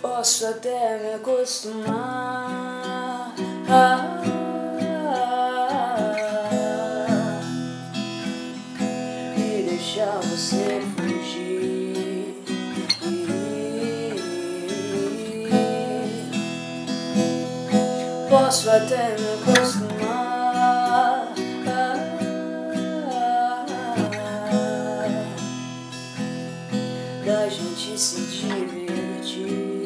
Posso até me acostumar. Ah, e deixar você fugir. Posso até me acostumar. Da gente se divertir.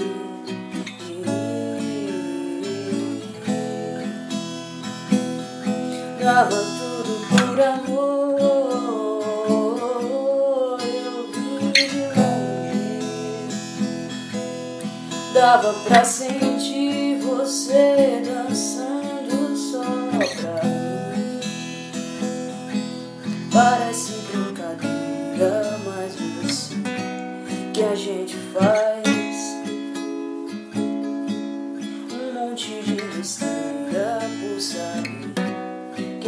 Dava tudo por amor. Eu vim de longe. Dava pra sentir você dançando só pra mim. Parece brincadeira, mas você que a gente faz um monte de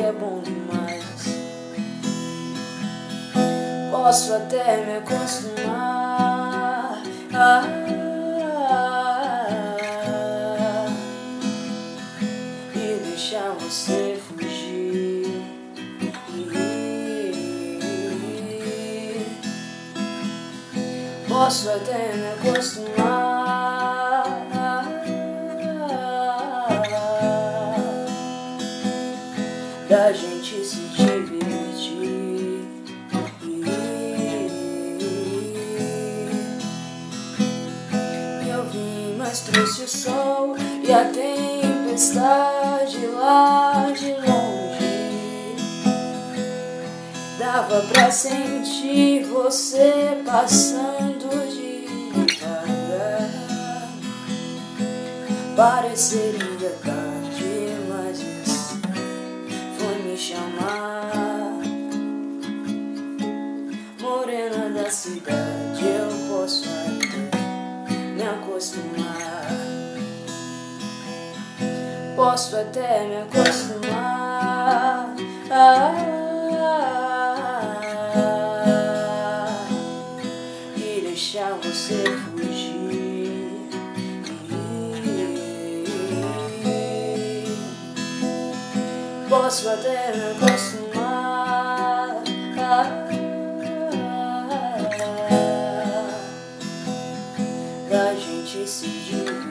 é bom demais. Posso até me acostumar. Ah, e deixar você fugir. Posso até me acostumar. Da gente se divertir. Eu vim, mas trouxe o sol e a tempestade lá de longe. Dava pra sentir você passando devagar. Pareceria Da cidade, eu posso até me acostumar. Posso até me acostumar. E deixar você fugir. Posso até me acostumar. Da gente se divertir.